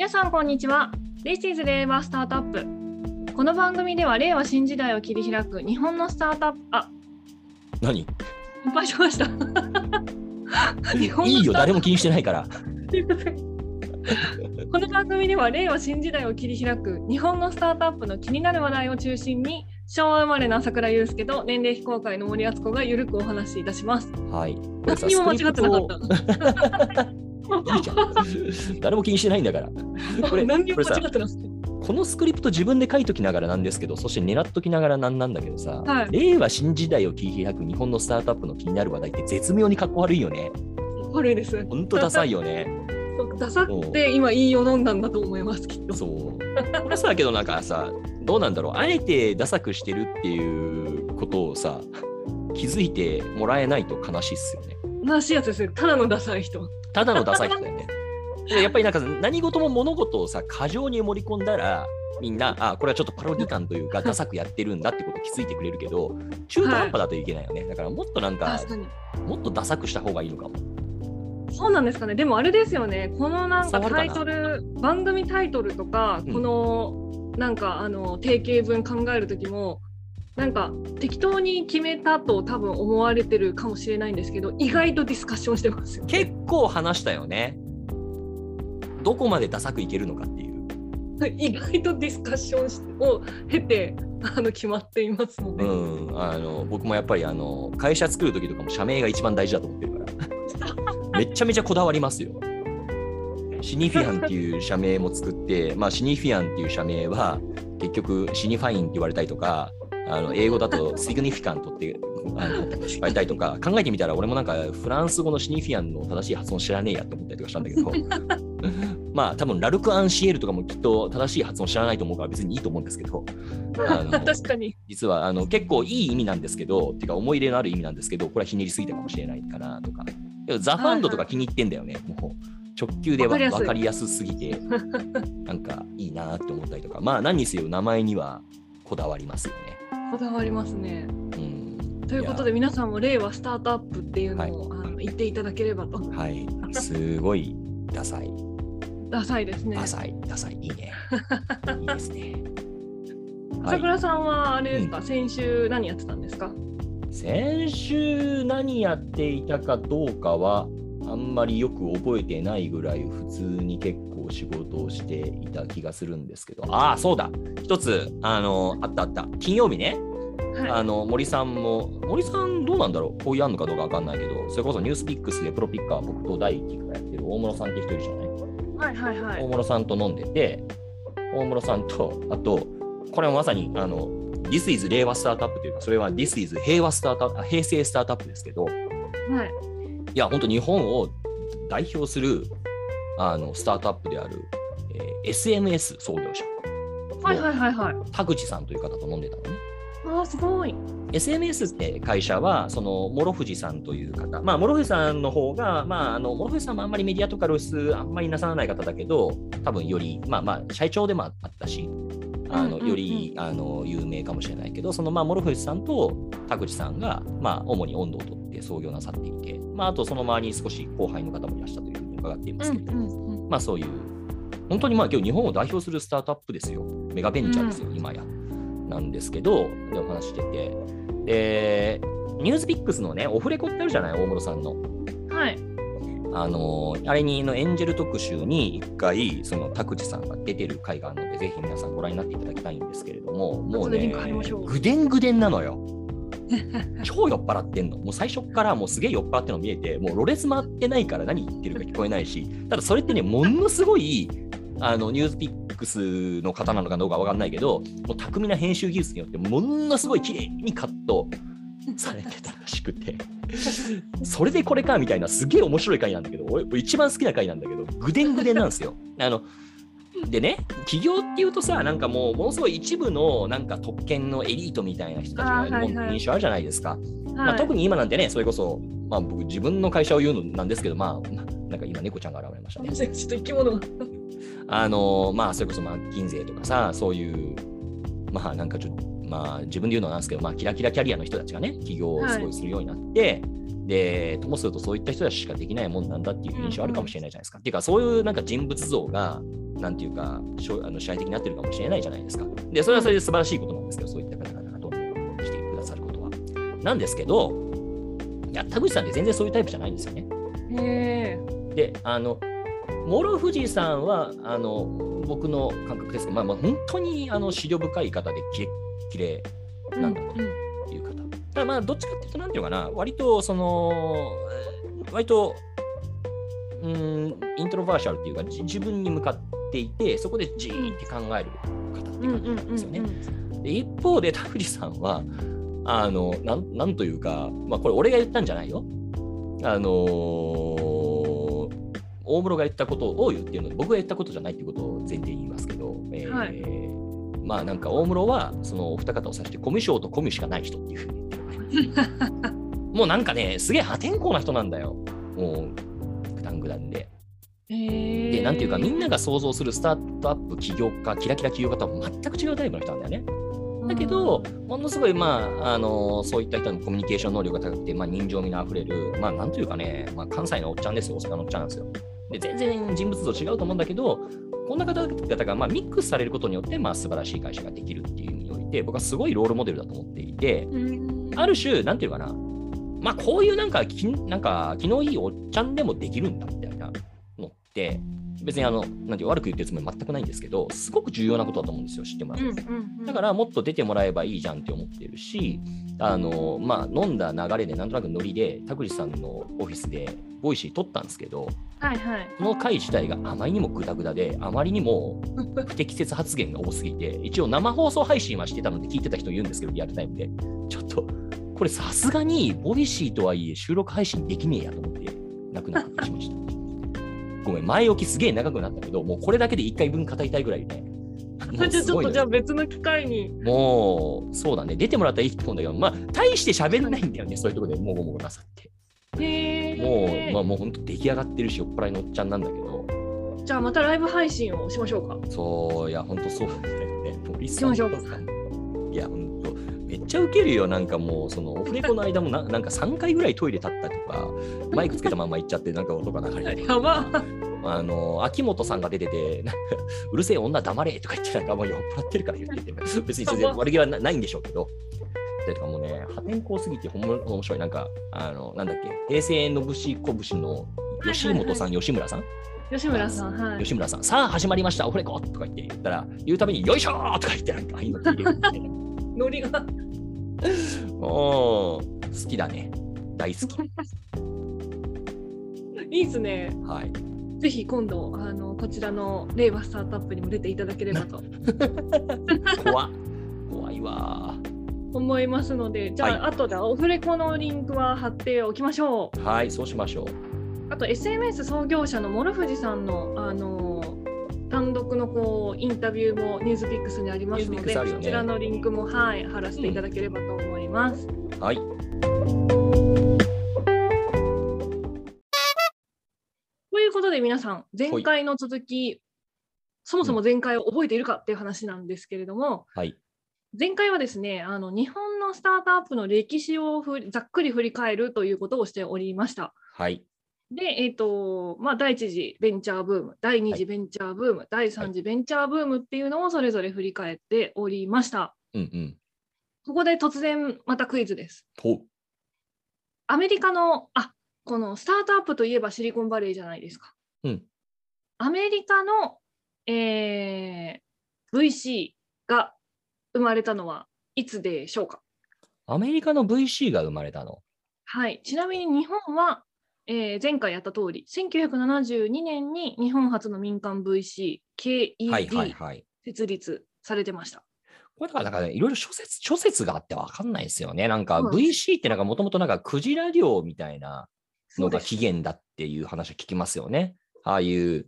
皆さんこんにちは This is 令和スタートアップこの番組では令和新時代を切り開く日本のスタートアップあ何？いっぱいしました日本のいいよ、誰も気にしてないから。この番組では令和新時代を切り開く日本のスタートアップの気になる話題を中心に昭和生まれの朝倉祐介と年齢非公開の森敦子がゆるくお話しいたします。はい。何にも間違ってなかった。た。いいじゃん。誰も気にしてないんだから。これ何にも間違ってなくて。このスクリプト自分で書いときながらなんですけど、そして狙っときながらなんなんだけどさ、はい令和新時代を切り開く日本のスタートアップの気になる話題って絶妙にかっこ悪いよね。悪いです。ほんとダサいよね。ダサくて今いいよ飲んだんだと思いますきっと。そう。これさ、けどなんかさ、どうなんだろう。あえてダサくしてるっていうことをさ、気づいてもらえないと悲しいっすよね。悲しいやつですよ。ただのダサい人。ただのダサい人だよね。でやっぱりなんか何事も物事をさ、過剰に盛り込んだら、みんな、あ、これはちょっとパロディ感というか、ダサくやってるんだってことを気づいてくれるけど、中途半端だといけないよね。だからもっとなんか。もっとダサくした方がいいのかも。そうなんですかね。でもあれですよね。このなんかタイトル、番組タイトルとか、うんこのなんかあの定型文考える時も。なんか適当に決めたと多分思われてるかもしれないんですけど意外とディスカッションしてますよ、ね。結構話したよね。どこまでダサくいけるのかっていう。意外とディスカッションしを経てあの決まっていますので、うん、あの僕もやっぱりあの会社作る時とかも社名が一番大事だと思ってるから めちゃめちゃこだわりますよ。シニフィアンっていう社名も作って、まあ、シニフィアンっていう社名は結局シニファインって言われたりとかあの英語だとシグニフィカントってあの言われたりとか考えてみたら俺もなんかフランス語のシニフィアンの正しい発音知らねえやって思ったりとかしたんだけど まあ多分ラルク・アンシエルとかもきっと正しい発音知らないと思うから別にいいと思うんですけど確かに実はあの結構いい意味なんですけど、てか思い入れのある意味なんですけど、これはひねりすぎたかもしれないかなとか。ザ・ファンドとか気に入ってんだよね。もう直球でわわかりやすい分かりやすすぎて、なんかいいなって思ったりとか、まあ何にせよ名前にはこだわりますよね。こだわりますね。うん、ということで皆さんも令和スタートアップっていうのを、あの言っていただければと。はい、すごいダサい、ダサいですね。ダサい、ダサい、いいね。いいですね。はい、朝倉さんはあれですか、先週何やってたんですか？先週何やっていたかどうかはあんまりよく覚えてないぐらい普通に結構仕事をしていた気がするんですけど。ああそうだ。一つあのあったあった。金曜日ね。はあの森さんも森さんどうなんだろう？こういうあんのかどうかわかんないけどそれこそニュースピックスでプロピッカー僕と第1期からやってる大室さんって人いるじゃない？いはいはいはい。大室さんと飲んでて、大室さんと、あと、これはまさに、あの、This is 令和スタートアップというか、それは This is 平和スタートアップ、あ平成スタートアップですけど、はい。いや、本当日本を代表するあのスタートアップである、えー SMS 創業者はいはいはいはい。田口さんという方と飲んでたのね。ああすごい。SMS って会社は、その諸藤さんという方、まあ、諸藤さんの方が、まあ、あの諸藤さんもあんまりメディアとか露出あんまりなさらない方だけど、多分より、まあまあ、社長でもあったし、あのよりあの有名かもしれないけど、そのまあ諸藤さんと田口さんが、まあ、主に温度をとって創業なさっていて、まあ、あとその周りに少し後輩の方もいらっしゃったというふうに伺っていますけど、んまあそういう、本当にまあ今日日本を代表するスタートアップですよ。メガベンチャーですよ、今や。なんですけど、でお話してて。で、ニュースピックスのね、オフレコってあるじゃない、大室さんの。はい。あのあれにのエンジェル特集に一回、その田口さんが出てる回があるので、ぜひ皆さんご覧になっていただきたいんですけれども、もうねぐでんぐでんなのよ。超酔っ払ってんの。もう最初からもうすげえ酔っ払ってるの見えて、もうろれつ回ってないから何言ってるか聞こえないし、ただそれってね、ものすごいあのニュースピックスの方なのかどうかわかんないけど、もう巧みな編集技術によって、ものすごい綺麗にカットされてたらしくて、それでこれかみたいな、すげえ面白い回なんだけど、俺一番好きな回なんだけど、ぐでんぐでんなんですよ。あのでね、企業っていうとさ、なんかもう、ものすごい一部のなんか特権のエリートみたいな人たちが印象あるじゃないですか。まあ、はい。特に今なんてね、それこそ、まあ、僕、自分の会社を言うのなんですけど、まあ、なんか今、猫ちゃんが現れましたね。ちょっと生き物が。あのまあ、それこそ、まあ、銀税とかさ、そういう、まあ、なんかちょっと、まあ、自分で言うのはなんですけど、まあ、キラキラキャリアの人たちがね、起業をすごいするようになって、で、ともするとそういった人たちしかできないもんなんだっていう印象あるかもしれないじゃないですか。っていうか、そういうなんか人物像が、なんていうか、あの支配的になってるかもしれないじゃないですか。で、それはそれで素晴らしいことなんですけど、そういった方々がどんどんしてくださることは。なんですけど、いや、田口さんって全然そういうタイプじゃないんですよね。へえ。で、あの、諸富士さんは、あの、僕の感覚ですけど、まあ、まあ本当にあの、資料深い方で、きれきれいなんだという方。ただまあ、どっちかっていうと、なんていうのかな、割と、その、割と、うん、イントロバーシャルっていうか、じ自分に向かっていて、そこでじーって考える方ってうんうん感じなんですよね。うんで一方で田口さんはあのなんなんというか、まあ、これ俺が言ったんじゃないよ。あのー大室が言ったことを言ってるので僕が言ったことじゃないっていうことを前提に言いますけど、えーはいまあなんか大室はそのお二方を指してコミュ障とコミュしかない人っていうふうに言ってもうなんかねすげえ破天荒な人なんだよ。もうグダングダンで。で、なんていうか、みんなが想像するスタートアップ起業家、キラキラ起業家とは全く違うタイプの人なんだよね。だけど、ものすごい、まあ、あのそういった人のコミュニケーション能力が高くて、まあ、人情味のあふれる、まあ、なんというかね、まあ、関西のおっちゃんですよ、大阪のおっちゃんなんですよ。で、全然人物像違うと思うんだけど、こんな方々が、まあ、ミックスされることによって、まあ、素晴らしい会社ができるっていう意味において、僕はすごいロールモデルだと思っていて、うん、ある種、なんていうかな、まあ、こういうなんか、きなんか、気のいいおっちゃんでもできるんだみたいなのって、別にあの、なんて悪く言ってるつもり全くないんですけど、すごく重要なことだと思うんですよ、知ってもらうだからもっと出てもらえばいいじゃんって思ってるし、あのまあ、飲んだ流れでなんとなくノリで、田口さんのオフィスで Voicy 録ったんですけど、はいはい。その回自体があまりにもグダグダで、あまりにも不適切発言が多すぎて、一応生放送配信はしてたので聞いてた人いるんですけど、リアルタイムで。ちょっと、これさすがに Voicy とはいえ収録配信できねえやと思って、泣く泣くしました。ごめん、前置きすげえ長くなったけど、もうこれだけで1回分語りたいぐら いね。ちょっとじゃあ別の機会に。もう、そうだね、出てもらったらいいと思うんだけど、まあ、大して喋んないんだよね、そういうところでもごもごなさって。へもう、え。まあ、もう本当出来上がってるし、酔っ払いのおっちゃんなんだけど、じゃあまたライブ配信をしましょうか。そう、いや、本当そうだよね。森さんしましょうかいや、本ちゃウケるよ、なんかもう、そのオフレコの間もな なんか3回ぐらいトイレ立ったとか、マイクつけたまま行っちゃって、なんか音が流れて やば。あの、秋元さんが出てて、うるせえ女黙れとか言って、なんかもう酔っ払ってるから言ってて、別に全然悪気はなないんでしょうけど、でとかもうね、破天荒すぎてほんま面白い。なんか、あの、なんだっけ、平成のぶしこぶしの吉本さん、吉村さん吉村さん、はい。吉村さん、さあ始まりました、オフレコとか言って言ったら、言うたびに、よいしょーとか言って、なんか、ああいうの入れるみたいな。ノリが。もう、好きだね。大好き。いいですね。はい。ぜひ今度あのこちらの令和スタートアップにも出ていただければと 怖っ怖いわ思いますので、じゃあ、はい後でオフレコのリンクは貼っておきましょう。ー。はい、そうしましょう。あと SMS 創業者の諸富士さんのあの単独のこうインタビューもニュースピックスにありますので、ねそちらのリンクもはい貼らせていただければと思います。はい。ということで皆さん前回の続き、そもそも前回を覚えているかっていう話なんですけれども、はい。前回はですねあの日本のスタートアップの歴史をざっくり振り返るということをしておりました。はい。で、えーとまあ、第一次ベンチャーブーム、第二次ベンチャーブーム、第三次ベンチャーブームっていうのをそれぞれ振り返っておりました。うんうん。ここで突然またクイズです。ほアメリカの、あこのスタートアップといえばシリコンバレーじゃないですか。うんアメリカの、えー VC が生まれたのはいつでしょうか？アメリカの VC が生まれたの？はい、ちなみに日本は、えー前回やった通り、1972年に日本初の民間 VC、KED はい。設立されてました。これだから、なんかね、いろいろ諸説、諸説があってわかんないですよね。なんか VC ってなんかもともとなんかクジラ漁みたいなのが起源だっていう話を聞きますよね。ああいう、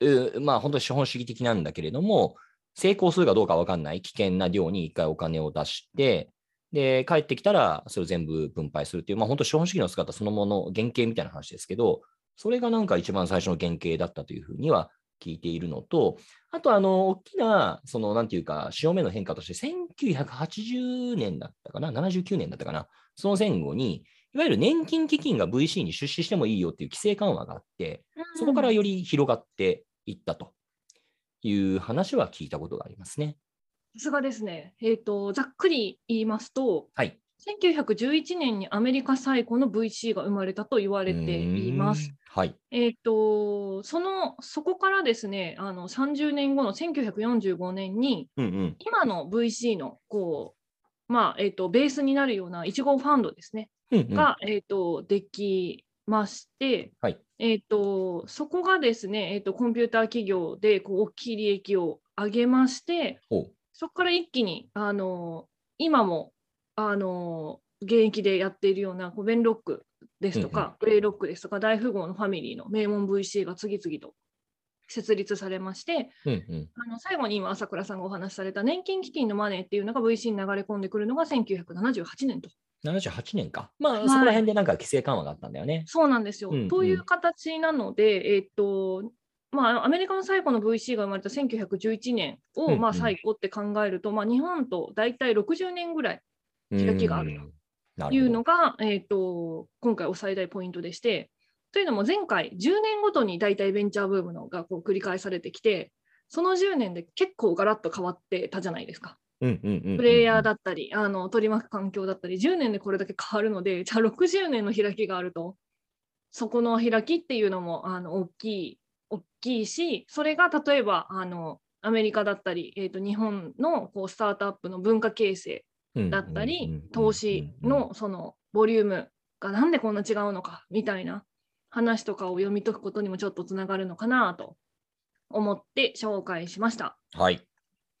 うまあ本当に資本主義的なんだけれども、成功するかどうかわかんない危険な量に一回お金を出して、で、帰ってきたらそれを全部分配するっていう、まあ本当資本主義の姿そのもの、原型みたいな話ですけど、それがなんか一番最初の原型だったというふうには聞いているのと、あと、あの、大きな、その、なんていうか、潮目の変化として、1980年だったかな、79年だったかな、その前後に、いわゆる年金基金が VC に出資してもいいよっていう規制緩和があって、そこからより広がっていったという話は聞いたことがありますね。さすがですね。えっ、と、ざっくり言いますと、はい。1911年にアメリカ最古の VC が生まれたと言われています。はい。えっ、と、その、そこからですね、あの30年後の1945年に、うんうん。今の VC の、こう、まあ、えっ、と、ベースになるような1号ファンドですね、うんうん、が、えっ、と、できまして、はいえっ、と、そこがですね、えっ、と、コンピューター企業で、こう、大きい利益を上げまして、ほうそこから一気に、あの今も、あの現役でやっているようなベンロックですとか、グレイロックですとか、大富豪のファミリーの名門 VC が次々と設立されまして、うんうん。あの最後に今、朝倉さんがお話しされた年金基金のマネーっていうのが VC に流れ込んでくるのが1978年と。78年か。まあ、はいそこら辺でなんか規制緩和があったんだよね。そうなんですよ。うんうんという形なので、えっと、まあ、アメリカの最古の VC が生まれた1911年を、まあ、最古って考えると、まあ、日本と大体60年ぐらい開きがあるという。のが、えー、と今回お最大ポイントでして、というのも前回10年ごとに大体ベンチャーブームのがこう繰り返されてきて、その10年で結構ガラッと変わってたじゃないですか。プレイヤーだったり、あの取り巻く環境だったり、10年でこれだけ変わるので、じゃあ60年の開きがあると、そこの開きっていうのもあの大きい大きいし、それが例えばあのアメリカだったり、えー、と日本のこうスタートアップの文化形成だったり、投資のそのボリュームがなんでこんな違うのかみたいな話とかを読み解くことにもちょっとつながるのかなと思って紹介しました。はい。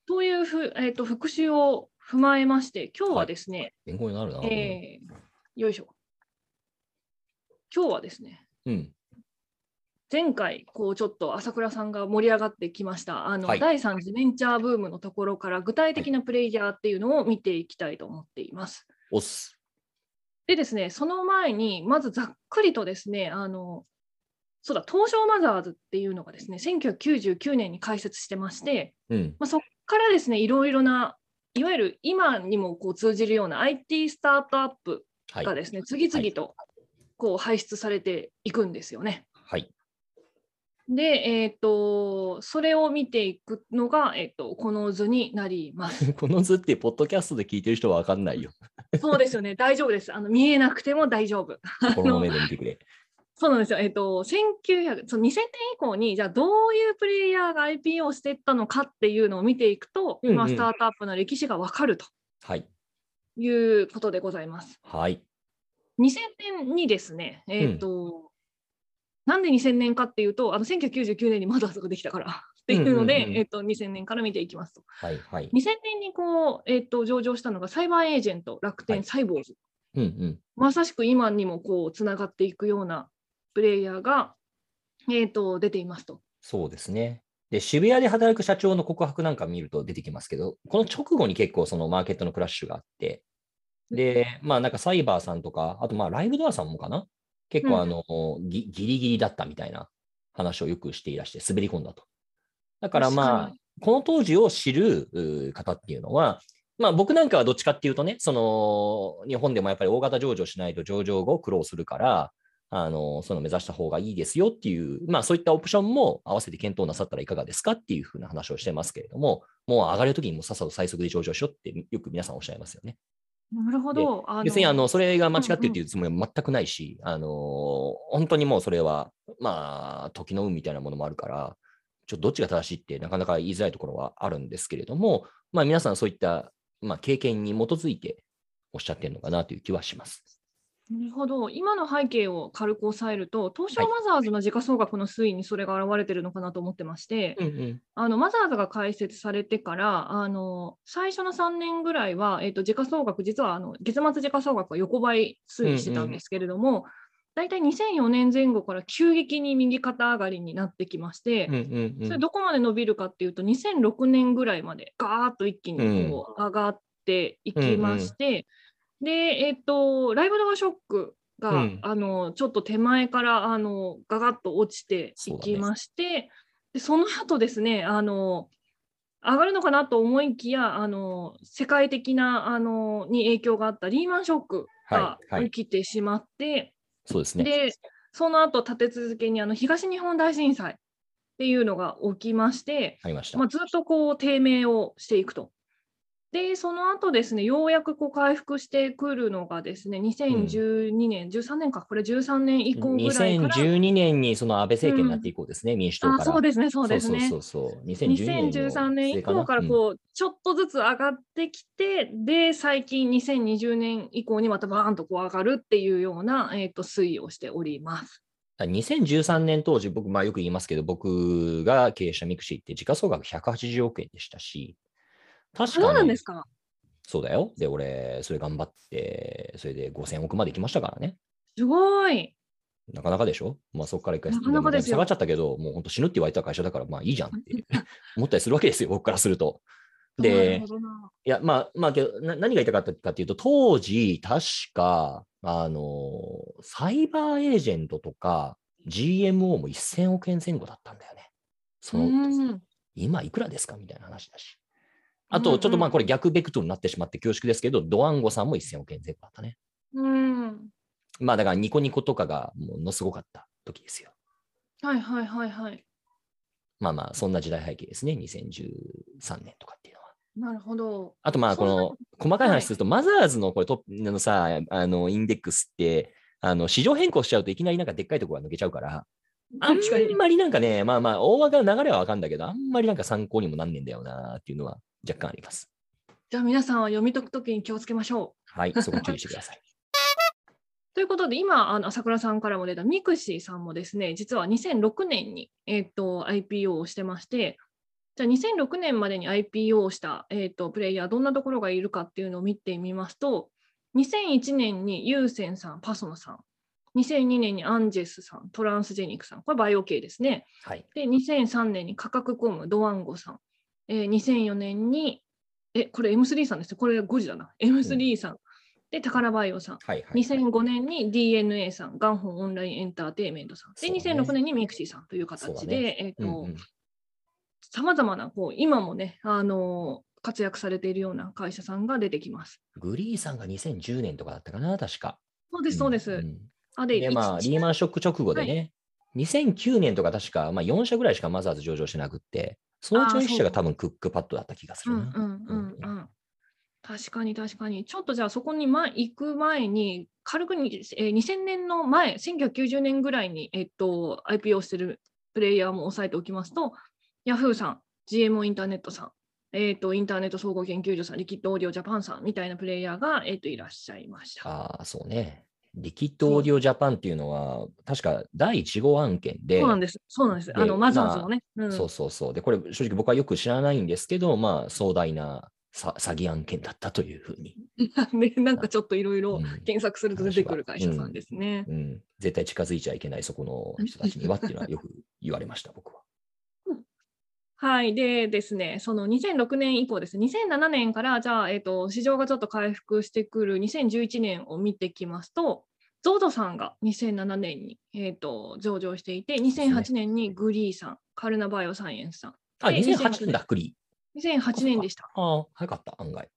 というふ、えー、と復習を踏まえまして、今日はですね、勉強になるな。えーよいしょ。今日はですね、うん。前回、こうちょっと朝倉さんが盛り上がってきました、あのはい第3次ベンチャーブームのところから具体的なプレイヤーっていうのを見ていきたいと思っています。おっす。でですね、その前に、まずざっくりとですね、あの、そうだ、東証マザーズっていうのがですね、1999年に開設してまして、うん。まあ、そこからですね、いろいろな、いわゆる今にもこう通じるような IT スタートアップはい。がですね、次々とこう輩出されていくんですよね。はい。で、えっ、と、それを見ていくのが、えっ、と、この図になります。この図って、ポッドキャストで聞いてる人は分かんないよ。そうですよね、大丈夫です。あの見えなくても大丈夫。この目で見てくれ。そうなんですよ。えっ、と、1900、その2000年以降に、じゃあどういうプレイヤーが IPO をしていったのかっていうのを見ていくと、うんうんまあ、スタートアップの歴史がわかるとはい。いうことでございます。はい。2000年にですね、えっ、と、なんで2000年かっていうと、あの1999年にマザーズができたからっていうので、うんうんうんうんえっ、と、2000年から見ていきますと。はい。はい。2000年にこう、えっ、と、上場したのがサイバーエージェント、楽天、はいサイボーズ。うんうん。まさしく今にもこう、つながっていくようなプレイヤーが、えっ、と、出ていますと。そうですね。で、渋谷で働く社長の告白なんか見ると出てきますけど、この直後に結構そのマーケットのクラッシュがあって、で、まあなんかサイバーさんとか、あとまあライブドアさんもかな結構あの、ぎギリギリだったみたいな話をよくしていらして、滑り込んだと。だからまあこの当時を知る方っていうのは、まあ僕なんかはどっちかっていうとね、その日本でもやっぱり大型上場しないと上場後苦労するから、あの、その目指した方がいいですよっていう、まあそういったオプションも合わせて検討なさったらいかがですかっていうふうな話をしてますけれども、もう上がるときにもうさっさと最速で上場しようってよく皆さんおっしゃいますよね。なるほど。別にあの、それが間違ってるっていうつもりは全くないし、あの、本当にもうそれは、まあ、時の運みたいなものもあるから、ちょっとどっちが正しいってなかなか言いづらいところはあるんですけれども、まあ皆さんそういった、まあ、経験に基づいておっしゃってるのかなという気はします。なるほど。今の背景を軽く抑えると、東証マザーズの時価総額の推移にそれが現れてるのかなと思ってまして、うんうん。あのマザーズが開設されてから、あの最初の3年ぐらいは、えっと時価総額、実はあの月末時価総額は横ばい推移してたんですけれども、大体2004年前後から急激に右肩上がりになってきまして、うんうんうんそれどこまで伸びるかっていうと、2006年ぐらいまでガーッと一気にこう上がっていきまして、で、えっと、ライブドアショックが、うんあのちょっと手前からあのガガッと落ちていきまして、でその後ですね、あの上がるのかなと思いきや、あの世界的なあのに影響があったリーマンショックがはいはい起きてしまって、そうですね。で、その後立て続けにあの東日本大震災っていうのが起きまして、ありました。まあ、ずっとこう低迷をしていくと。で、その後ですね、ようやくこう回復してくるのがですね、2012年、13年か、これ13年以降ぐらいから。2012年にその安倍政権になって以降ですね、民主党から。あそうですね、そうですね。そうそうそうそう。2012年の2013年以降からこう、ちょっとずつ上がってきて、で、最近2020年以降にまたバーンとこう上がるっていうような、えー、と推移をしております。2013年当時、僕、まあよく言いますけど、僕が経営したミクシィって時価総額180億円でしたし、確かに。そうなんですか。そうだよ。で、俺、それ頑張って、それで5000億まで行きましたからね。すごい。なかなかでしょ？まあそこから一回なか下がっちゃったけど、もう本当死ぬって言われた会社だから、まあいいじゃんって思 ったりするわけですよ、僕からすると。で。いや、まあ、まあけど、な何が言いたかったかっていうと、当時、確か、あの、サイバーエージェントとか、GMO も1000億円前後だったんだよね。その、うん今いくらですか？みたいな話だし。あと、ちょっとまあこれ逆ベクトルになってしまって恐縮ですけど、ドワンゴさんも1000億円前後だったね。うん。まあだからニコニコとかがものすごかった時ですよ。はいはいはいはい。まあまあ、そんな時代背景ですね。2013年とかっていうのは。なるほど。あとまあ、この細かい話すると、マザーズのこれトップのさ、あの、インデックスって、あの、市場変更しちゃうといきなりなんかでっかいところが抜けちゃうから、あん。まりなんかね、まあまあ、大枠の流れはわかんだけど、あんまりなんか参考にもなんねえんだよなっていうのは若干あります。じゃあ皆さんは読み解くときに気をつけましょう。はい、そこ注意してください。ということで、今、あの朝倉さんからも出たミクシィさんもですね、実は2006年に、えっと IPO をしてまして、じゃあ2006年までに IPO をした、えっとプレイヤー、どんなところがいるかっていうのを見てみますと、2001年に USEN さん、パソナさん、2002年にアンジェスさん、トランスジェニックさん、これバイオ系ですね。はい。で、2003年にカカクコム、ドワンゴさん、えー2004年に、え、これ M3 さんですね、これ誤字だな、M3 さん、で、タカラバイオさん、はいはい。2005年に DeNA さん、ガンホーオンラインエンターテインメントさん、で、そうね。2006年にミクシィさんという形で、えっ、うんとうん、さまざまな、こう、今もね、あのー活躍されているような会社さんが出てきます。グリーさんが2010年とかだったかな、確か。そうです、そうです。んん。あで、で、まあ、一リーマンショック直後でね、2009年とか確か、まあ、4社ぐらいしかマザーズ上場してなくって、そのうちの1社が多分クックパッドだった気がするな。確かに確かに。ちょっとじゃあそこに前行く前に、軽くに、えー2000年の前、1990年ぐらいに、えっと、IPO してるプレイヤーも押さえておきますと、Yahoo さん、GMO インターネットさん、えっと、インターネット総合研究所さん、リキッドオーディオジャパンさんみたいなプレイヤーが、えっと、いらっしゃいました。ああ、そうね。リキッドオーディオジャパンっていうのは、確か第1号案件で、そうなんです。そうなんです。であの、マザーズのね。うんそうそうそう。で、これ、正直僕はよく知らないんですけど、まあ、壮大なさ詐欺案件だったというふうに、ね、なんかちょっといろいろうん検索すると出てくる会社さんですね。うん、絶対近づいちゃいけない、そこの人たちにはっていうのはよく言われました、僕は。はい。でですね、その2006年以降ですね、2007年から、じゃあ、えっ、と、市場がちょっと回復してくる2011年を見てきますと、ゾードさんが2007年に、えっと上場していて、2008年にグリーさん、カルナバイオサイエンスさん、あ、で2008年だ、クリ2008年でした。ああ、早かった、案外。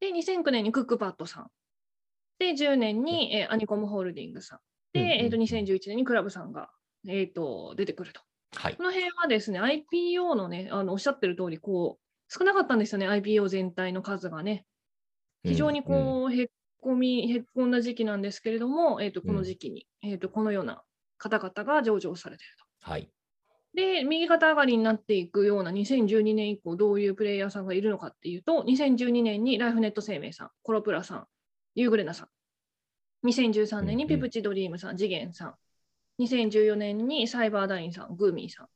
で、2009年にクックパッドさん。で、10年に、えーアニコムホールディングスさん。で、うんうんうんえっと2011年にクラブさんが、えっと出てくると。はいこ。の辺はですね、IPO のね、あのおっしゃってる通り、こう、少なかったんですよね、IPO 全体の数がね。非常にうんうんこう、へっこみ、へっこんだ時期なんですけれども、えっとこの時期に、えっとこのような方々が上場されていると。はい。で、右肩上がりになっていくような2012年以降、どういうプレイヤーさんがいるのかっていうと、2012年にライフネット生命さん、コロプラさん、ユーグレナさん、2013年にペプチドリームさん、じげんさん、2014年にサイバーダインさん、 gumi さん、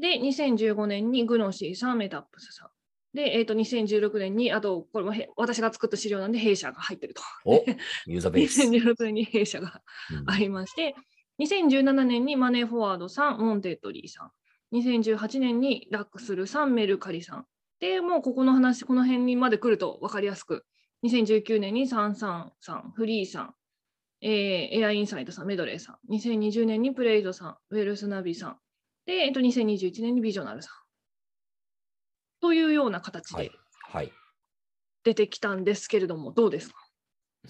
で、2015年にグノシーさん、メタップスさん、で、えっと2016年に、あと、これもへ私が作った資料なんで、弊社が入ってると。お ユーザーベース。2016年に弊社がうん。ありまして、2017年にマネーフォワードさん、ウォンテッドリーさん、2018年にラックスルさん、メルカリさん。で、もうここの話、この辺にまで来ると分かりやすく、2019年にサンサンさん、フリーさん、えーエアインサイトさん、メドレーさん、2020年にプレイドさん、ウェルスナビさん、で、えっと、2021年にビジョナルさん。というような形はいで。はい。出てきたんですけれども、どうですか？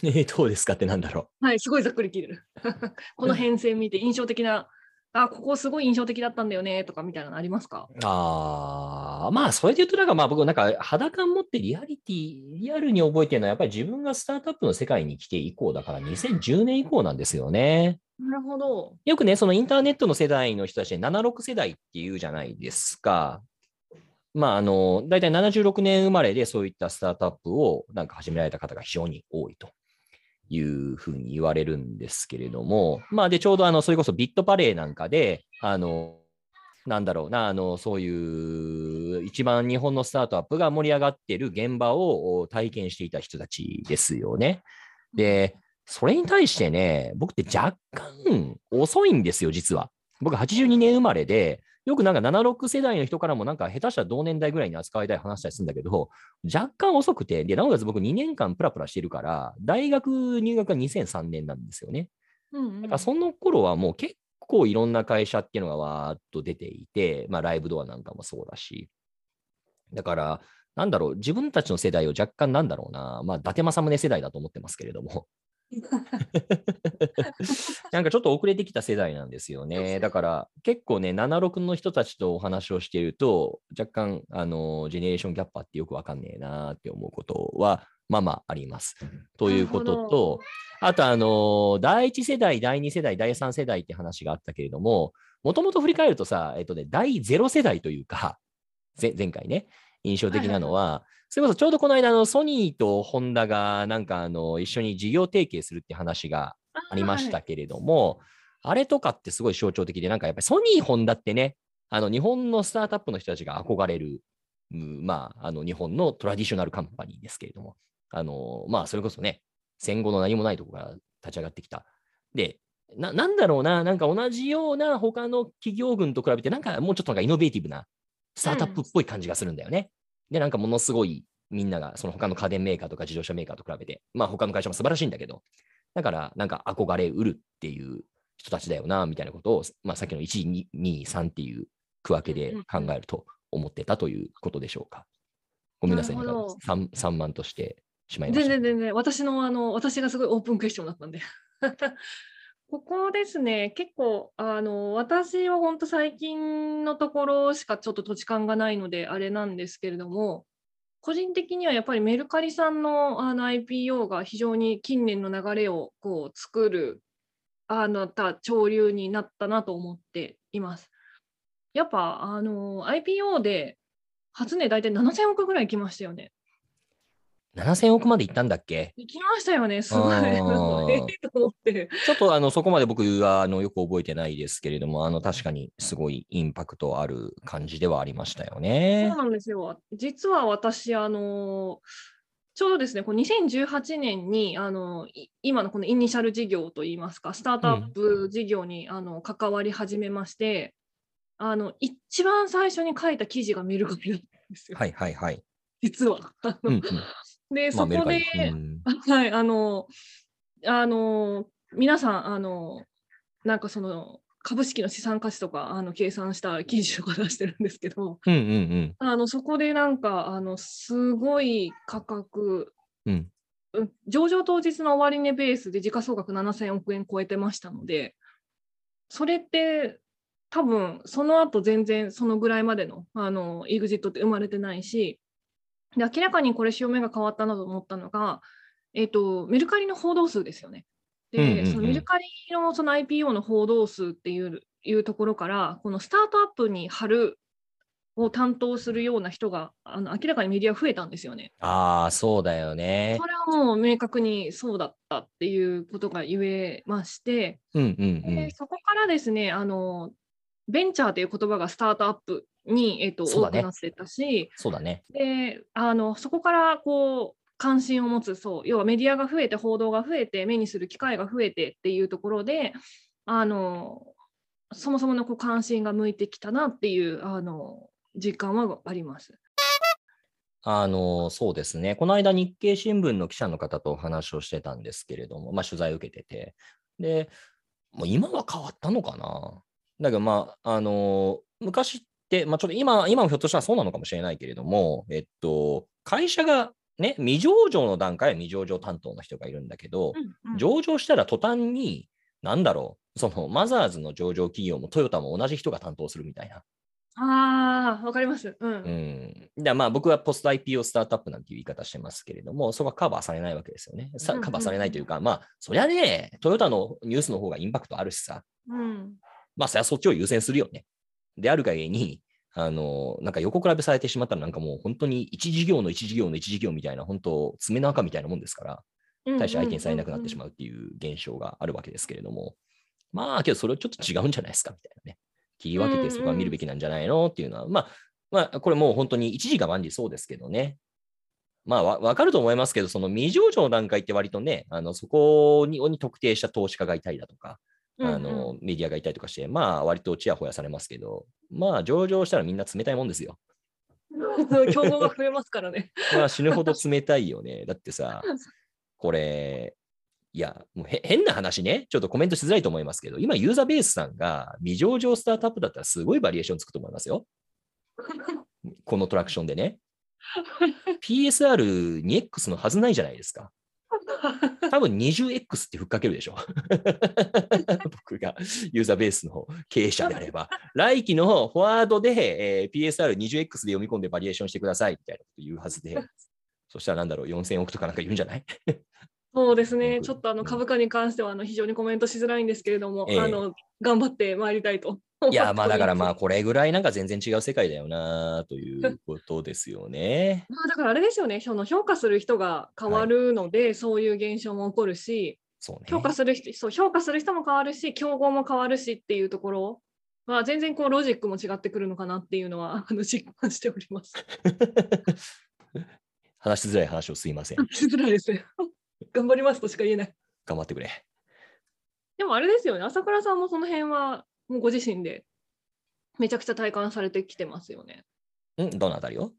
えー、どうですかってなんだろはい、すごいざっくり聞いてる。この変遷見て印象的な、あ、ここすごい印象的だったんだよねとかみたいなのありますか？あ、まあ、それで言うと、なんかまあ僕、なんか肌感持ってリアリティ、リアルに覚えてるのは、やっぱり自分がスタートアップの世界に来て以降だから、2010年以降なんですよね。なるほど。よくね、そのインターネットの世代の人たちで76世代っていうじゃないですか。まあ、あの、大体76年生まれでそういったスタートアップをなんか始められた方が非常に多いというふうに言われるんですけれども、まあ、で、ちょうどあの、それこそビットパレーなんかで、あの、なんだろうな、あの、そういう一番日本のスタートアップが盛り上がっている現場を体験していた人たちですよね。で、それに対してね、僕って若干遅いんですよ、実は。僕82年生まれで、よくなんか76世代の人からもなんか下手したら同年代ぐらいに扱いたい話したりするんだけど、若干遅くて、で、なおかつ僕2年間プラプラしてるから、大学入学が2003年なんですよね。うんうんだからその頃はもう結構いろんな会社っていうのがわーっと出ていて、まあライブドアなんかもそうだし。だから、なんだろう、自分たちの世代を若干なんだろうな、まあ伊達政宗世代だと思ってますけれども、なんかちょっと遅れてきた世代なんですよね。だから結構ね、76の人たちとお話をしていると、若干、あの、ジェネレーションギャップあってよくわかんねえなって思うことは、まあまああります。ということと、あと、あの、第1世代、第2世代、第3世代って話があったけれども、もともと振り返るとさ、えっとね、第0世代というか、ぜ前回ね、印象的なのは、それこそちょうどこの間、あのソニーとホンダがなんかあの一緒に事業提携するって話がありましたけれども、あれとかってすごい象徴的で、なんかやっぱりソニー、ホンダってね、あの日本のスタートアップの人たちが憧れる、うんまあ、あの日本のトラディショナルカンパニーですけれども、あのまあ、それこそね、戦後の何もないところから立ち上がってきた。で、ななんだろうな、なんか同じような他の企業群と比べて、なんかもうちょっとなんかイノベーティブなスタートアップっぽい感じがするんだよね。で、なんかものすごいみんなが、その他の家電メーカーとか自動車メーカーと比べて、まあ他の会社も素晴らしいんだけど、だからなんか憧れうるっていう人たちだよな、みたいなことを、まあさっきの1、2、3っていう区分けで考えると思ってたということでしょうか。ごめんなさい、なるほどなんか 3, 3万としてしまいました。全然全然、私のあの、私がすごいオープンクエスチョンだったんで。ここですね、結構、あの、私は本当最近のところしかちょっと土地勘がないので、あれなんですけれども、個人的にはやっぱりメルカリさんのあの IPO が非常に近年の流れをこう作る、あの、た潮流になったなと思っています。やっぱ、あの、IPO で初値大体7000億ぐらい来ましたよね。7000億までいったんだっけ？行きましたよね、すごい。ええと思って。ちょっとあのそこまで僕はあのよく覚えてないですけれども、あの確かにすごいインパクトある感じではありましたよそうね。なんですよ。実は私、あのちょうどですね、こう2018年にあのい今のこのイニシャル事業といいますか、スタートアップ事業に、あの関わり始めまして、あの一番最初に書いた記事がメルカリだったんですよ、はいはいはい。実は。あのうんうん、で、そこで、カリ。うん はい、あの、あの、皆さん、あの、なんかその、株式の資産価値とかあの計算した記事とか出してるんですけど、うんうんあのそこでなんかあのすごい価格、うん。うん上場当日の終値ベースで時価総額7000億円超えてましたので、それって多分その後全然そのぐらいまでのあの EXIT って生まれてないし、で明らかにこれ潮目が変わったなと思ったのが、えっとメルカリの報道数ですよね。で、うんうんうんそのメルカリのその IPO の報道数っていういうところから、このスタートアップに貼るを担当するような人があの明らかにメディア増えたんですよね。ああ、そうだよねそ。れはもう明確にそうだったっていうことが言えまして、うんうんうんで。そこからですねあの、ベンチャーという言葉がスタートアップに、えっと多くなってったし、そうだね。であのそこからこう関心を持つそう要はメディアが増えて報道が増えて目にする機会が増えてっていうところであのそもそものこう関心が向いてきたなっていうあの実感はあります。あの、そうですね。この間、日経新聞の記者の方とお話をしてたんですけれども、まあ、取材を受けてて。で、もう今は変わったのかなだけど、まあ、あの、昔って、まあ、ちょっと今、今もひょっとしたらそうなのかもしれないけれども、えっと、会社がね、未上場の段階は未上場担当の人がいるんだけど、うんうん上場したら途端に、なんだろう、そのマザーズの上場企業もトヨタも同じ人が担当するみたいな。ああ、わかります。うん。うん。でまあ僕はポスト IPO スタートアップなんていう言い方してますけれども、そこはカバーされないわけですよね。さカバーされないというか、まあ、そりゃね、トヨタのニュースの方がインパクトあるしさ、うん。まあ、そりゃそっちを優先するよね。である限りに、あの、なんか横比べされてしまったら、なんかもう本当に一事業の一事業の一事業みたいな、本当、爪の赤みたいなもんですから、大して相手にされなくなってしまうっていう現象があるわけですけれども、まあ、けどそれはちょっと違うんじゃないですかみたいなね。切り分けてそこは見るべきなんじゃないの？っていうのは、まあ、まあ、これもう本当に一時が万事そうですけどね。まあ、わわかると思いますけど、その未上場の段階って割とね、あのそこにに特定した投資家がいたりだとか、うんうんあのメディアがいたりとかして、まあ、割とちやほやされますけど、まあ、上場したらみんな冷たいもんですよ。うん競合が増えますからね。まあ、死ぬほど冷たいよね。だってさ、これ、いや、もうへ変な話ね、ちょっとコメントしづらいと思いますけど、今、ユーザーベースさんが未上場スタートアップだったらすごいバリエーションつくと思いますよ。このトラクションでね。PSR2X のはずないじゃないですか。多分 20X ってふっかけるでしょ。僕がユーザーベースの経営者であれば。来期のフォワードで、えー PSR20X で読み込んでバリエーションしてくださいみたいなこと言うはずで。そしたらなんだろう、4000億とかなんか言うんじゃない？そうですね。僕ちょっとあうんの株価に関してはあの非常にコメントしづらいんですけれども、ええあの頑張ってまいりたいと。いや、まあだからまあまこれぐらいなんか全然違う世界だよなということですよね。あだからあれですよね。その評価する人が変わるので、そういう現象も起こるし、そうね。評価する人、そう評価する人も変わるし、競合も変わるしっていうところは全然こうロジックも違ってくるのかなっていうのはあの実感しております。話しづらい話をすいません。しづらいですね。頑張りますとしか言えない。頑張ってくれ。でもあれですよね。朝倉さんもその辺はもうご自身でめちゃくちゃ体感されてきてますよね。んどのあたりを？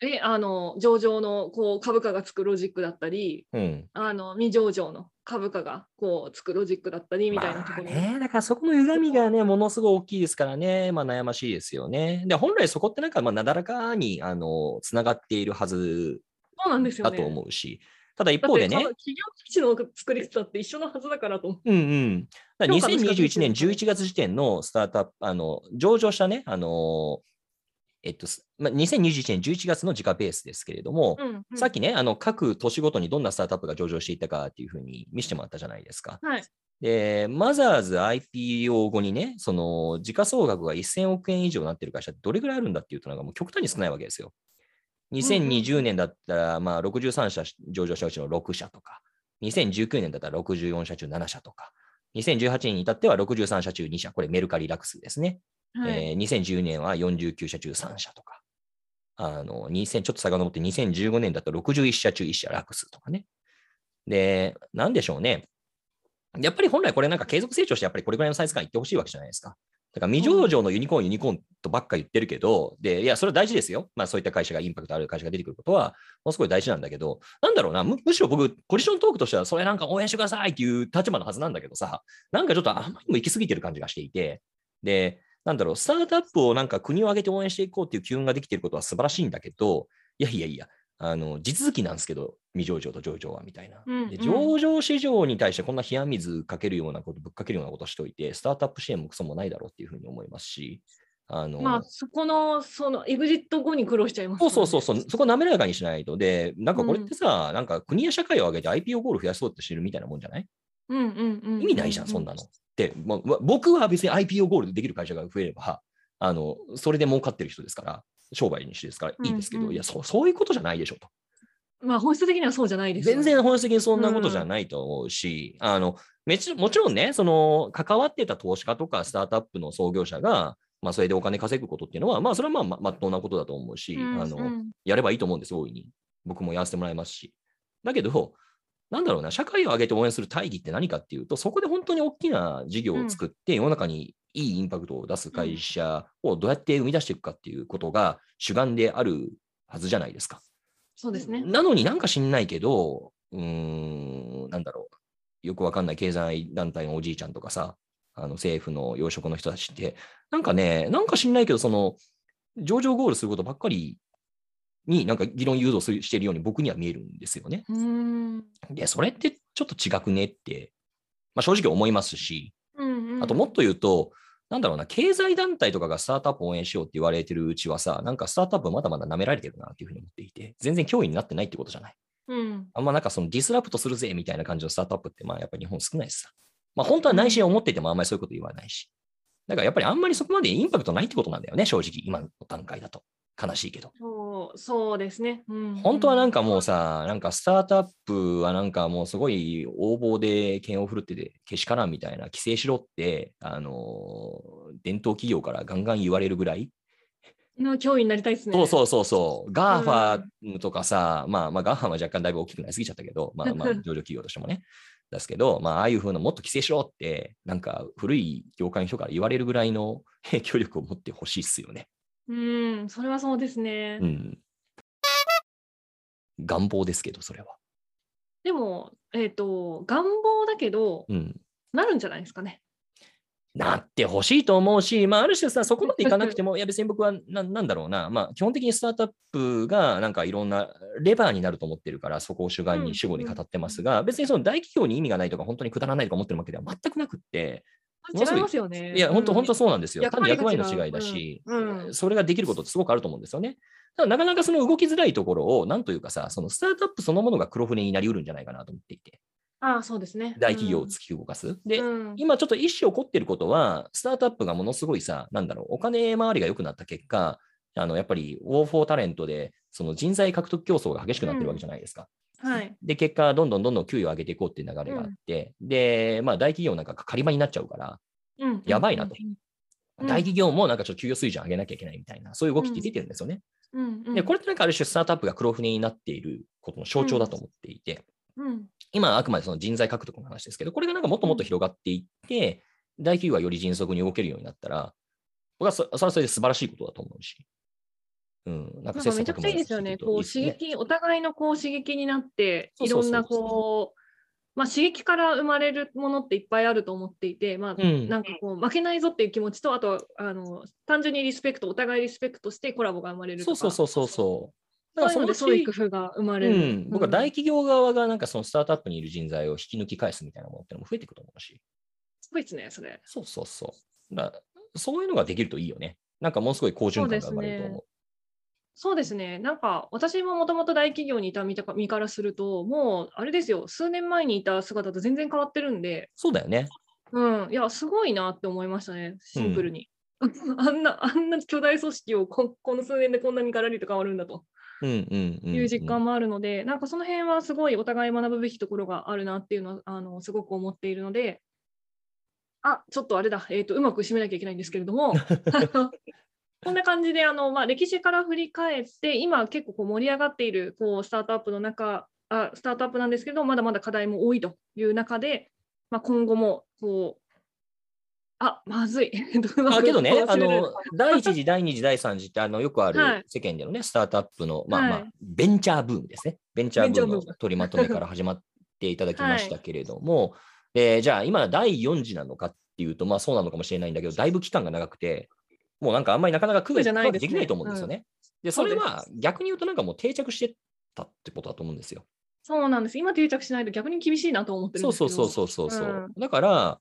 え、あの、上場のこう株価がつくロジックだったり、うん。あの、未上場の株価がこうつくロジックだったりみたいなところ。まあね、だからそこの歪みがね、ものすごい大きいですからね、まあ悩ましいですよね。で、本来そこってなんか、まあ、なだらかに、あの、つながっているはずそうなんですよね。だと思うし、ただ一方でね、か企業基地の作り方って一緒のはずだからと思う。うんうん。だから評価の仕方2021年ですよね11月時点のスタートアップ、あの、上場したね、あの、えっと、すまあ、2021年11月の時価ベースですけれども、うんうんさっきね、あの、各都市ごとにどんなスタートアップが上場していったかっていうふうに見せてもらったじゃないですか。はい。で、マザーズ IPO 後にね、その時価総額が1000億円以上になってる会社ってどれぐらいあるんだっていうと、なんかもう極端に少ないわけですよ。2020年だったら、まあ、63社上場したうちの6社とか、2019年だったら64社中7社とか、2018年に至っては63社中2社、これメルカリラクスですね。はいえー2010年は49社中3社とか、あの2000ちょっと遡って2015年だと61社中1社ラクスとかね。で、なんでしょうね。やっぱり本来これなんか継続成長してやっぱりこれぐらいのサイズ感いってほしいわけじゃないですか。だから未上場のユニコーン、ユニコーンとばっか言ってるけど、で、いや、それは大事ですよ。まあそういった会社がインパクトある会社が出てくることは、ものすごい大事なんだけど、なんだろうな、むむしろ僕、ポジショントークとしては、それなんか応援してくださいっていう立場のはずなんだけどさ、なんかちょっとあまりにも行き過ぎてる感じがしていて、で、なんだろう、スタートアップをなんか国を挙げて応援していこうっていう機運ができてることは素晴らしいんだけど、いやいやいや、あの地続きなんですけど、未上場と上場はみたいな。うんうんで上場市場に対してこんな冷や水かけるようなこと、ぶっかけるようなことしておいて、スタートアップ支援もクソもないだろうっていうふうに思いますし、あのまあ、そこの、その、エグジット後に苦労しちゃいますね、そうそうそう、そこ滑らかにしないと。で、なんかこれってさ、なんか国や社会を挙げて IPO ゴール増やそうってしてるみたいなもんじゃない？うんうんうんうん。意味ないじゃん、そんなの。で、まあ、わ僕は別に IPO ゴールでできる会社が増えれば、あの、それで儲かってる人ですから、商売にしてですか？らいいですけど、うんうんいやそ、そういうことじゃないでしょと。まあ、本質的にはそうじゃないです。全然本質的にそんなことじゃないと思うし、あのめちもちろんね、その関わってた投資家とかスタートアップの創業者が、まあ、それでお金稼ぐことっていうのは、まあ、それはまあままっとうなことだと思うし、うんあのうんやればいいと思うんです、大いに。僕もやらせてもらいますし。だけど、なんだろうな、社会を挙げて応援する大義って何かっていうと、そこで本当に大きな事業を作って、世の中にいいインパクトを出す会社をどうやって生み出していくかっていうことが主眼であるはずじゃないですか。そうですね。なのになんか知んないけど、うーん、なんだろう。よくわかんない経済団体のおじいちゃんとかさ、あの政府の要職の人たちって、なんかね、なんか知んないけど、その、上場ゴールすることばっかりになんか議論誘導するしているように僕には見えるんですよね。うんで、それってちょっと違くねって、まあ、正直思いますし、あともっと言うと、なんだろうな、経済団体とかがスタートアップを応援しようって言われてるうちはさ、なんかスタートアップまだまだ舐められてるなっていうふうに思っていて、全然脅威になってないってことじゃない。うんあんまなんかそのディスラプトするぜみたいな感じのスタートアップって、まあやっぱり日本少ないしさ。まあ本当は内心思っててもあんまりそういうこと言わないし。だからやっぱりあんまりそこまでインパクトないってことなんだよね、正直、今の段階だと。悲しいけど。そうそうですね。うん本当はなんかもうさ、なんかスタートアップはなんかもうすごい横暴で剣を振るっててけしからんみたいな規制しろって、あのー伝統企業からガンガン言われるぐらい。の脅威になりたいですね。そうそうそうそう。 GAFA とかさ、まあまあ GAFA は若干だいぶ大きくなりすぎちゃったけど、まあまあ上場企業としてもね。ですけど、まあああいうふうなもっと規制しろって、なんか古い業界の人から言われるぐらいの 影響力を持ってほしいっすよね。うん、それはそうですね。うん。願望ですけど、それは。でも、えっ、と、願望だけど、うん。なるんじゃないですかね。なってほしいと思うし、まあ、ある種さ、そこまでいかなくても、いや別に僕はななんだろうな、まあ、基本的にスタートアップがなんかいろんなレバーになると思ってるから、そこを主眼うんに主語に語ってますが、別にその大企業に意味がないとか、本当にくだらないとか思ってるわけでは全くなくって、違いますよね。いや、本当、うん本当そうなんですよ。単に役割の違いだし、うんうんそれができることってすごくあると思うんですよね。ただ、なかなかその動きづらいところを、なんというかさ、そのスタートアップそのものが黒船になりうるんじゃないかなと思っていて、ああ、そうですね。大企業を突き動かす。で、うん今ちょっと一種起こってることは、スタートアップがものすごいさ、なんだろう、お金回りが良くなった結果、あのやっぱりウォーフォータレントで、その人材獲得競争が激しくなってるわけじゃないですか。はい。で、結果、どんどんどんどん給与を上げていこうっていう流れがあって、で、まあ、大企業なんか仮場になっちゃうから、うんやばいなと。うん大企業もなんかちょっと給与水準上げなきゃいけないみたいな、そういう動きって出てるんですよね。うんうんで、これってなんかある種スタートアップが黒船になっていることの象徴だと思っていて、うん今あくまでその人材獲得の話ですけど、これがなんかもっともっと広がっていって、大企業がより迅速に動けるようになったら、僕はそそれはそれで素晴らしいことだと思うし。うん、なんかかめちゃくちゃいいですよね。こう刺激、お互いのこう刺激になって、いろんなこう、まあ、刺激から生まれるものっていっぱいあると思っていて、まあ、うんなんかこう負けないぞっていう気持ちと、あとはあの単純にリスペクト、お互いリスペクトしてコラボが生まれるとか、そうそうそうそうそう。そういうのでそそういう工夫が生まれる。うん、僕は大企業側がなんかそのスタートアップにいる人材を引き抜き返すみたいなものってのも増えていくと思うし。すごいですね、それ。そうそうそう。だからそういうのができるといいよね。なんかもうすごい好循環が生まれると思う。そうですね、なんか私ももともと大企業にいた身からすると、もうあれですよ、数年前にいた姿と全然変わってるんで、そうだよね。うん、いや、すごいなって思いましたね、シンプルに。あんな、あんな巨大組織をここの数年でこんなにガラリと変わるんだと。うんうんうん、うん。いう実感もあるので、なんかその辺はすごいお互い学ぶべきところがあるなっていうのは、あのすごく思っているので、あちょっとあれだ、えーと、うまく締めなきゃいけないんですけれども、こんな感じであの、まあ、歴史から振り返って、今結構こう盛り上がっているこうスタートアップの中あ、スタートアップなんですけど、まだまだ課題も多いという中で、まあ、今後もこう、あまずい。あけどね、あの、第一次、第二次、第三次って、あの、よくあはい。る世間でのね、スタートアップの、まあまあはい、ベンチャーブームですね。ベンチャーブームの取りまとめから始まっていただきましたけれども、えーじゃあ、今、第四次なのかっていうと、まあそうなのかもしれないんだけど、だいぶ期間が長くて、もうなんかあんまりなかなか区別そうじゃないできないと思うんですよね。で、それは逆に言うと、なんかもう定着してたってことだと思うんですよ。そうなんです。今定着しないと逆に厳しいなと思ってるんそうですけど。そうそうそうそう。うんだから、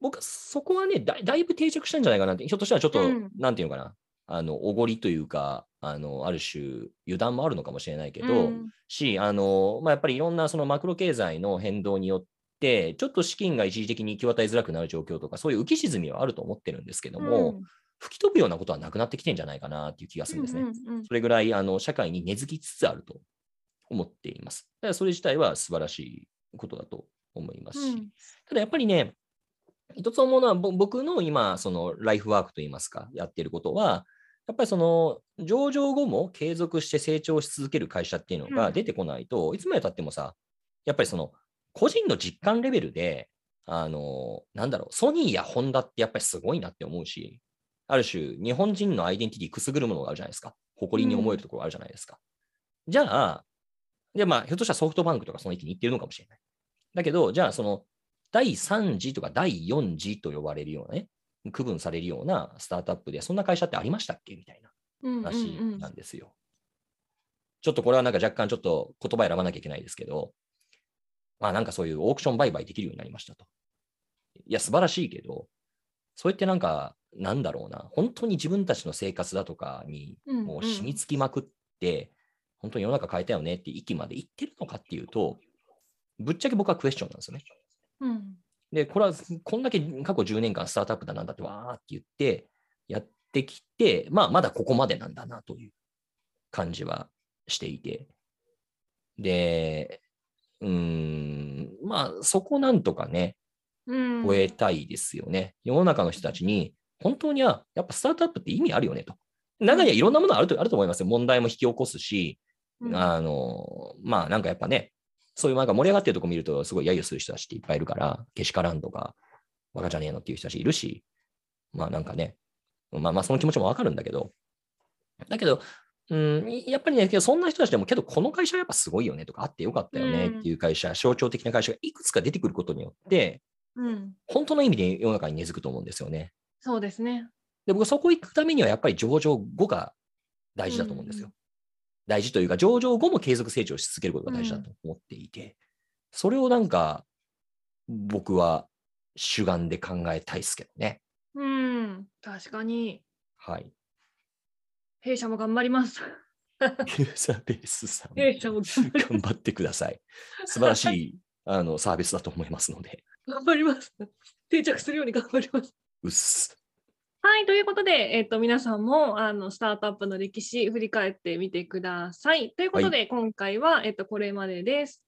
僕はそこはねだ、だいぶ定着したんじゃないかなって、ひょっとしたらちょっと、うんなんていうのかな、あの、おごりというか、あの、ある種、油断もあるのかもしれないけど、うんし、あの、まあ、やっぱりいろんなそのマクロ経済の変動によって、ちょっと資金が一時的に行き渡りづらくなる状況とか、そういう浮き沈みはあると思ってるんですけども、吹き飛ぶようなことはなくなってきてんじゃないかなっていう気がするんですね。うんうんうんそれぐらいあの社会に根付きつつあると思っています。だからそれ自体は素晴らしいことだと思いますし、うんただやっぱりね、一つ思うのは、ぼ僕の今、そのライフワークといいますか、やっていることは、やっぱりその上場後も継続して成長し続ける会社っていうのうんが出てこないと、いつまでたってもさ、やっぱりその個人の実感レベルで、あの、なんだろう、ソニーやホンダってやっぱりすごいなって思うし、ある種、日本人のアイデンティティくすぐるものがあるじゃないですか。誇りに思えるところがあるじゃないですか。じゃあ、で、まあ、ひょっとしたらソフトバンクとかその域に行ってるのかもしれない。だけど、じゃあ、その、第3次とか第4次と呼ばれるようなね、区分されるようなスタートアップで、そんな会社ってありましたっけ？みたいなうんうん話うんなんですよ。ちょっとこれはなんか若干ちょっと言葉選ばなきゃいけないですけど、まあなんかそういうオークション売買できるようになりましたと。いや、素晴らしいけど、そうやってなんか、なんだろうな、本当に自分たちの生活だとかにもう染みつきまくって、本当に世の中変えたよねって域まで行ってるのかっていうと、ぶっちゃけ僕はクエスチョンなんですよね。うんで、これはこんだけ過去10年間スタートアップだなんだってわーって言ってやってきて、まあまだここまでなんだなという感じはしていて。で、うーん、まあそこなんとかね、うん超えたいですよね。世の中の人たちに、本当にはやっぱスタートアップって意味あるよねと。中にはいろんなものあるとあると思いますよ。問題も引き起こすし、うんあの、まあなんかやっぱね、そういうなんか盛り上がってるとこ見るとすごい揶揄する人たちっていっぱいいるから、けしからんとか、バカじゃねえのっていう人たちいるし、まあなんかね、まあまあその気持ちもわかるんだけど、だけど、うん、やっぱりね、けどそんな人たちでも、けどこの会社はやっぱすごいよねとか、あってよかったよねっていう会社、象徴的な会社がいくつか出てくることによって、うん、本当の意味で世の中に根付くと思うんですよね。そうですね。で、僕そこ行くためにはやっぱり上場後が大事だと思うんですよ。大事というか、上場後も継続成長し続けることが大事だと思っていて、それをなんか、僕は主眼で考えたいですけどね。うん、確かに。はい。弊社も頑張ります。ユーザーベースさん、弊社も頑張り頑張ってください。素晴らしいあのサービスだと思いますので。頑張ります。定着するように頑張ります。うっす。はい、ということで、えっと、皆さんもあのスタートアップの歴史振り返ってみてください。ということで、今回は、えっと、これまでです。